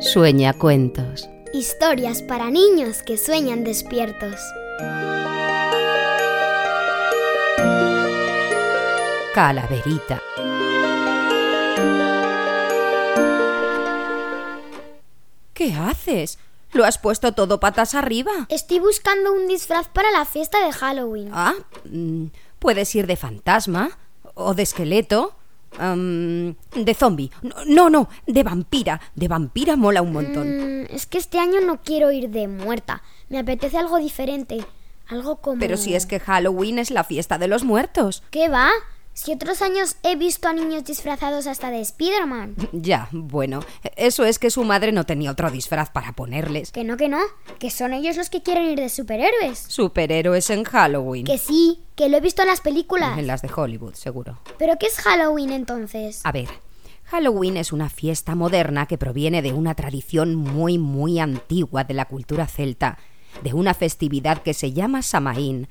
Sueña cuentos. Historias para niños que sueñan despiertos. Calaverita. ¿Qué haces? ¿Lo has puesto todo patas arriba? Estoy buscando un disfraz para la fiesta de Halloween. Ah, mm, puedes ir de fantasma o de esqueleto. De zombie. No, no, de vampira. De vampira mola un montón. Mm, es que este año no quiero ir de muerta. Me apetece algo diferente. Algo como... Pero si es que Halloween es la fiesta de los muertos. ¿Qué va? Si otros años he visto a niños disfrazados hasta de Spider-Man. Ya, bueno, eso es que su madre no tenía otro disfraz para ponerles. Que no, que no. Que son ellos los que quieren ir de superhéroes. Superhéroes en Halloween. Que sí, que lo he visto en las películas. En las de Hollywood, seguro. ¿Pero qué es Halloween entonces? A ver, Halloween es una fiesta moderna que proviene de una tradición muy, muy antigua de la cultura celta, de una festividad que se llama Samaín.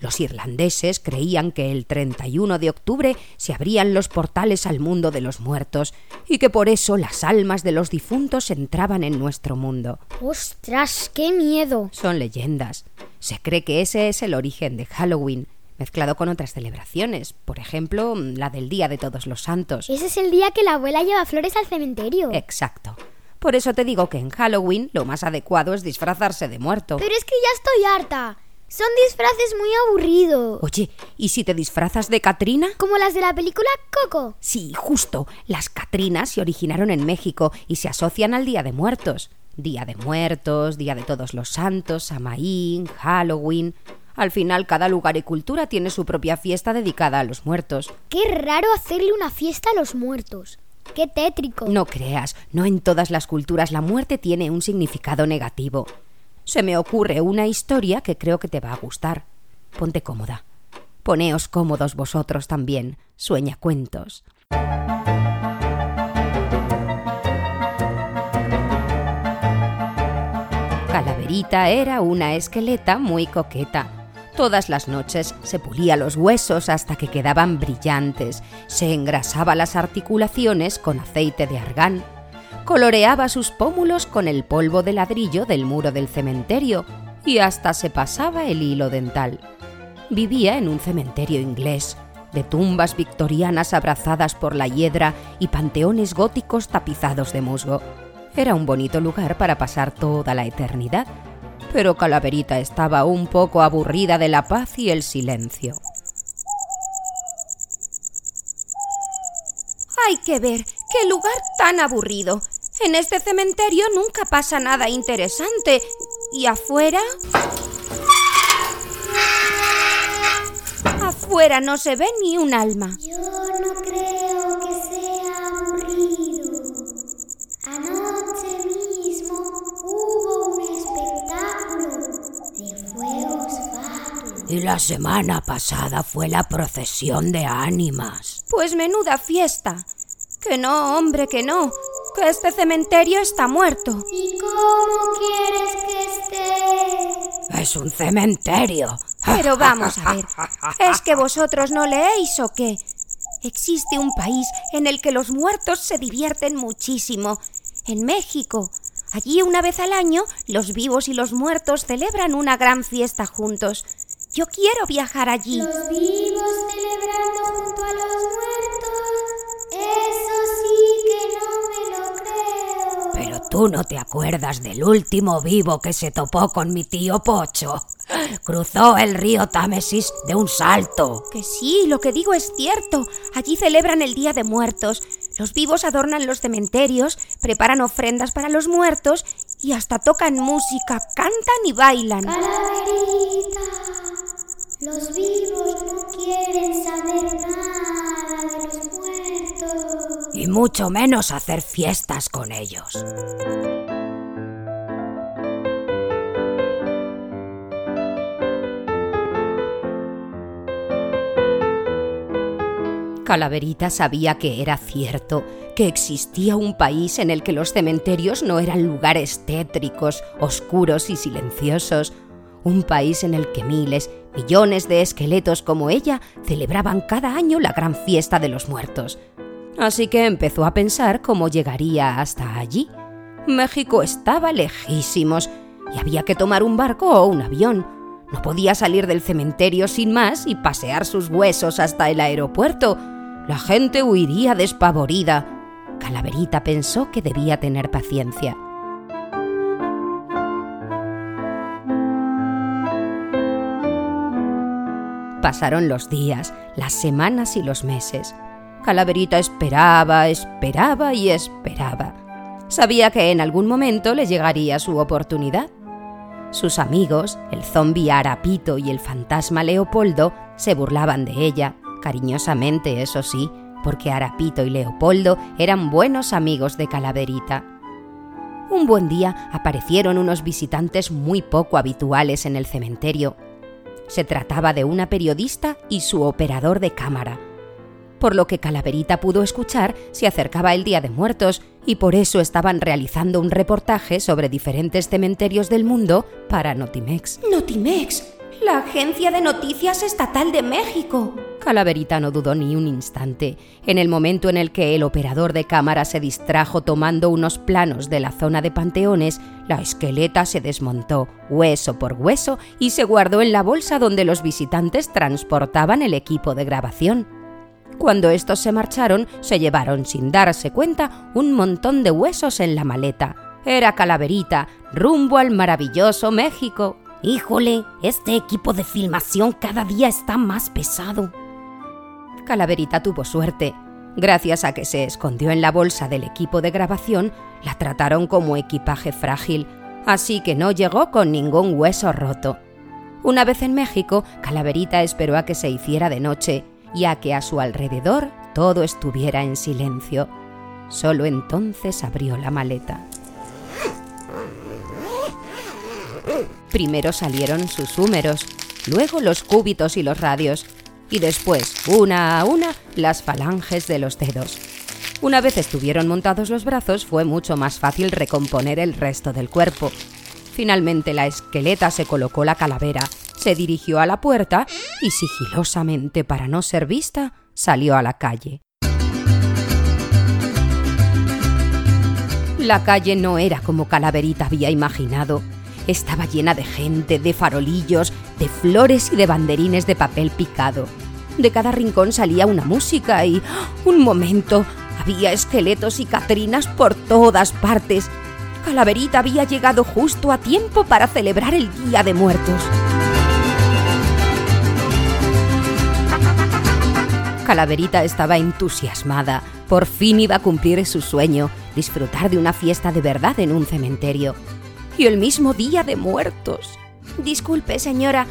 Los irlandeses creían que el 31 de octubre se abrían los portales al mundo de los muertos y que por eso las almas de los difuntos entraban en nuestro mundo. ¡Ostras, qué miedo! Son leyendas. Se cree que ese es el origen de Halloween, mezclado con otras celebraciones, por ejemplo, la del Día de Todos los Santos. Ese es el día que la abuela lleva flores al cementerio. Exacto. Por eso te digo que en Halloween lo más adecuado es disfrazarse de muerto. Pero es que ya estoy harta. Son disfraces muy aburridos. Oye, ¿y si te disfrazas de Catrina? Como las de la película Coco. Sí, justo. Las Catrinas se originaron en México y se asocian al Día de Muertos. Día de Muertos, Día de Todos los Santos, Samaín, Halloween. Al final, cada lugar y cultura tiene su propia fiesta dedicada a los muertos. Qué raro hacerle una fiesta a los muertos. Qué tétrico. No creas, no en todas las culturas la muerte tiene un significado negativo. Se me ocurre una historia que creo que te va a gustar. Ponte cómoda. Poneos cómodos vosotros también. Sueña cuentos. Calaverita era una esqueleta muy coqueta. Todas las noches se pulía los huesos hasta que quedaban brillantes, se engrasaba las articulaciones con aceite de argán, coloreaba sus pómulos con el polvo de ladrillo del muro del cementerio y hasta se pasaba el hilo dental. Vivía en un cementerio inglés, de tumbas victorianas abrazadas por la hiedra y panteones góticos tapizados de musgo. Era un bonito lugar para pasar toda la eternidad, pero Calaverita estaba un poco aburrida de la paz y el silencio. Hay que ver, qué lugar tan aburrido. En este cementerio nunca pasa nada interesante. ¿Y afuera? Afuera no se ve ni un alma. Yo no creo que sea aburrido. Anoche mismo hubo un espectáculo de fuegos fatuos. Y la semana pasada fue la procesión de ánimas. Pues menuda fiesta. Que no, hombre, que no. Que este cementerio está muerto. ¿Y cómo quieres que esté? Es un cementerio. Pero vamos a ver. ¿Es que vosotros no leéis o qué? Existe un país en el que los muertos se divierten muchísimo. En México. Allí una vez al año los vivos y los muertos celebran una gran fiesta juntos. Yo quiero viajar allí. Los vivos celebrando junto a los tú no te acuerdas del último vivo que se topó con mi tío Pocho. Cruzó el río Támesis de un salto. Que sí, lo que digo es cierto. Allí celebran el Día de Muertos. Los vivos adornan los cementerios, preparan ofrendas para los muertos y hasta tocan música, cantan y bailan. Calaverita, los vivos no quieren saber nada. Y mucho menos hacer fiestas con ellos. Calaverita sabía que era cierto, que existía un país en el que los cementerios no eran lugares tétricos, oscuros y silenciosos, un país en el que miles, millones de esqueletos como ella celebraban cada año la gran fiesta de los muertos. Así que empezó a pensar cómo llegaría hasta allí. México estaba lejísimos y había que tomar un barco o un avión. No podía salir del cementerio sin más y pasear sus huesos hasta el aeropuerto. La gente huiría despavorida. Calaverita pensó que debía tener paciencia. Pasaron los días, las semanas y los meses. Calaverita esperaba, esperaba y esperaba. Sabía que en algún momento le llegaría su oportunidad. Sus amigos, el zombi Arapito y el fantasma Leopoldo, se burlaban de ella, cariñosamente, eso sí, porque Arapito y Leopoldo eran buenos amigos de Calaverita. Un buen día aparecieron unos visitantes muy poco habituales en el cementerio. Se trataba de una periodista y su operador de cámara. Por lo que Calaverita pudo escuchar, se acercaba el Día de Muertos y por eso estaban realizando un reportaje sobre diferentes cementerios del mundo para Notimex. Notimex, la agencia de noticias estatal de México. Calaverita no dudó ni un instante. En el momento en el que el operador de cámara se distrajo tomando unos planos de la zona de panteones, la esqueleta se desmontó, hueso por hueso, y se guardó en la bolsa donde los visitantes transportaban el equipo de grabación. Cuando estos se marcharon, se llevaron sin darse cuenta un montón de huesos en la maleta. Era Calaverita, rumbo al maravilloso México. Híjole, este equipo de filmación cada día está más pesado. Calaverita tuvo suerte. Gracias a que se escondió en la bolsa del equipo de grabación, la trataron como equipaje frágil, así que no llegó con ningún hueso roto. Una vez en México, Calaverita esperó a que se hiciera de noche y a que a su alrededor todo estuviera en silencio. Solo entonces abrió la maleta. Primero salieron sus húmeros, luego los cúbitos y los radios, y después, una a una, las falanges de los dedos. Una vez estuvieron montados los brazos, fue mucho más fácil recomponer el resto del cuerpo. Finalmente la esqueleta se colocó la calavera, se dirigió a la puerta y sigilosamente, para no ser vista, salió a la calle. La calle no era como Calaverita había imaginado. Estaba llena de gente, de farolillos, de flores y de banderines de papel picado. De cada rincón salía una música y... ¡ah! Un momento. Había esqueletos y catrinas por todas partes. Calaverita había llegado justo a tiempo para celebrar el Día de Muertos. Calaverita estaba entusiasmada. Por fin iba a cumplir su sueño, disfrutar de una fiesta de verdad en un cementerio y el mismo día de muertos. Disculpe, señora,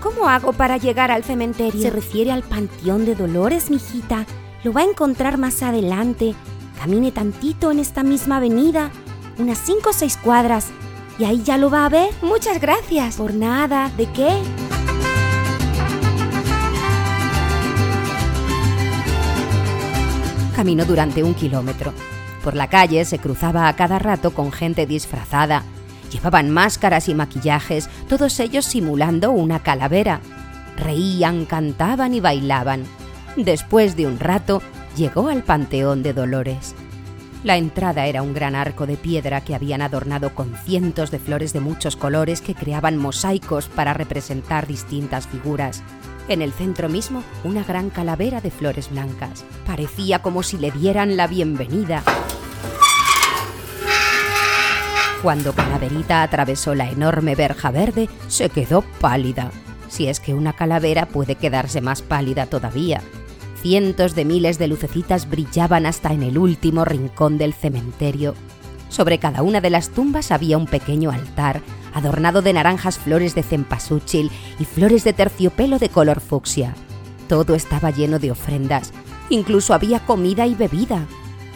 ¿cómo hago para llegar al cementerio? Se refiere al Panteón de Dolores, mijita. Lo va a encontrar más adelante. Camine tantito en esta misma avenida, unas cinco o seis cuadras, y ahí ya lo va a ver. Muchas gracias. Por nada, ¿de qué? Caminó durante un kilómetro. Por la calle se cruzaba a cada rato con gente disfrazada, Llevaban máscaras y maquillajes, todos ellos simulando una calavera. Reían, cantaban y bailaban. Después de un rato, llegó al Panteón de Dolores. La entrada era un gran arco de piedra que habían adornado con cientos de flores de muchos colores que creaban mosaicos para representar distintas figuras. En el centro mismo, una gran calavera de flores blancas. Parecía como si le dieran la bienvenida. Cuando Calaverita atravesó la enorme verja verde, se quedó pálida. Si es que una calavera puede quedarse más pálida todavía. Cientos de miles de lucecitas brillaban hasta en el último rincón del cementerio. Sobre cada una de las tumbas había un pequeño altar, adornado de naranjas flores de cempasúchil y flores de terciopelo de color fucsia. Todo estaba lleno de ofrendas, incluso había comida y bebida.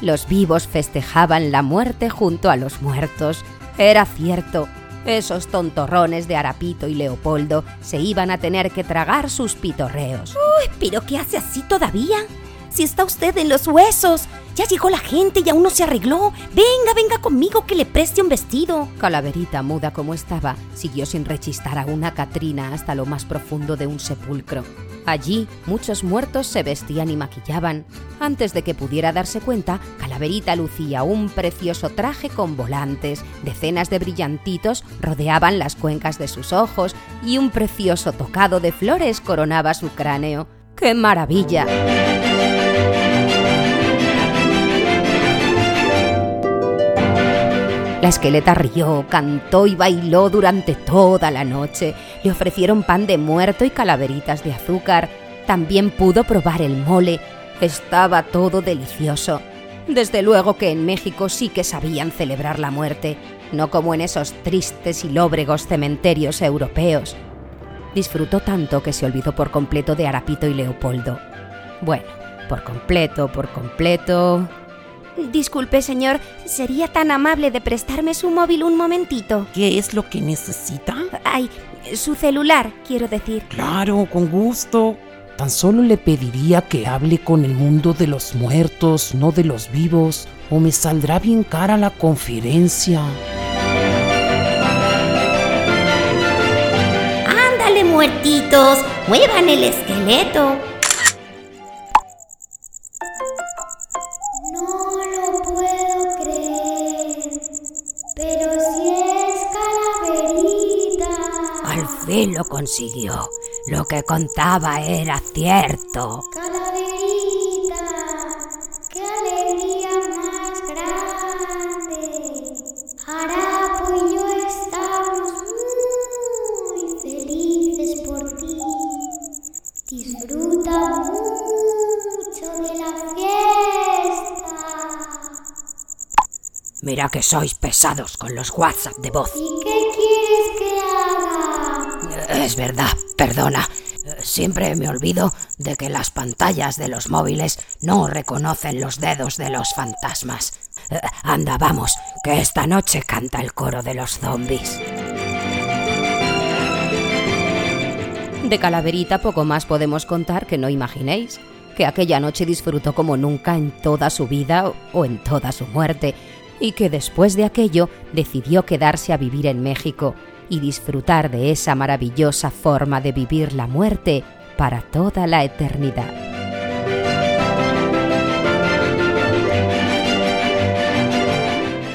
Los vivos festejaban la muerte junto a los muertos. Era cierto, esos tontorrones de Arapito y Leopoldo se iban a tener que tragar sus pitorreos. Uy, pero ¿qué hace así todavía? Si está usted en los huesos, Ya llegó la gente y aún no se arregló. Venga, venga conmigo que le preste un vestido. Calaverita, muda como estaba, siguió sin rechistar a una Catrina hasta lo más profundo de un sepulcro. Allí muchos muertos se vestían y maquillaban. Antes de que pudiera darse cuenta, Calaverita lucía un precioso traje con volantes, decenas de brillantitos rodeaban las cuencas de sus ojos y un precioso tocado de flores coronaba su cráneo. ¡Qué maravilla! La esqueleta rió, cantó y bailó durante toda la noche. Le ofrecieron pan de muerto y calaveritas de azúcar. También pudo probar el mole. Estaba todo delicioso. Desde luego que en México sí que sabían celebrar la muerte, no como en esos tristes y lóbregos cementerios europeos. Disfrutó tanto que se olvidó por completo de Arapito y Leopoldo. Bueno, por completo, por completo. Disculpe, señor, ¿sería tan amable de prestarme su móvil un momentito? ¿Qué es lo que necesita? Ay, su celular, quiero decir. Claro, con gusto. Tan solo le pediría que hable con el mundo de los muertos, no de los vivos, o me saldrá bien cara la conferencia. Ándale, muertitos, muevan el esqueleto. Fin lo consiguió. Lo que contaba era cierto. Calaverita, qué alegría más grande. Harapo y yo estamos muy felices por ti. Disfruta mucho de la fiesta. Mira que sois pesados con los WhatsApp de voz. Es verdad, perdona. Siempre me olvido de que las pantallas de los móviles no reconocen los dedos de los fantasmas. Anda, vamos, que esta noche canta el coro de los zombies. De Calaverita poco más podemos contar que no imaginéis, que aquella noche disfrutó como nunca en toda su vida o en toda su muerte, y que después de aquello decidió quedarse a vivir en México y disfrutar de esa maravillosa forma de vivir la muerte para toda la eternidad.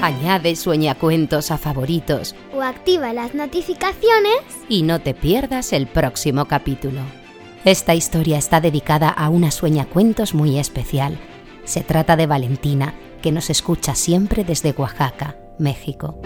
Añade sueñacuentos a favoritos O activa las notificaciones. y no te pierdas el próximo capítulo. Esta historia está dedicada a una sueñacuentos muy especial. Se trata de Valentina, que nos escucha siempre desde Oaxaca, México.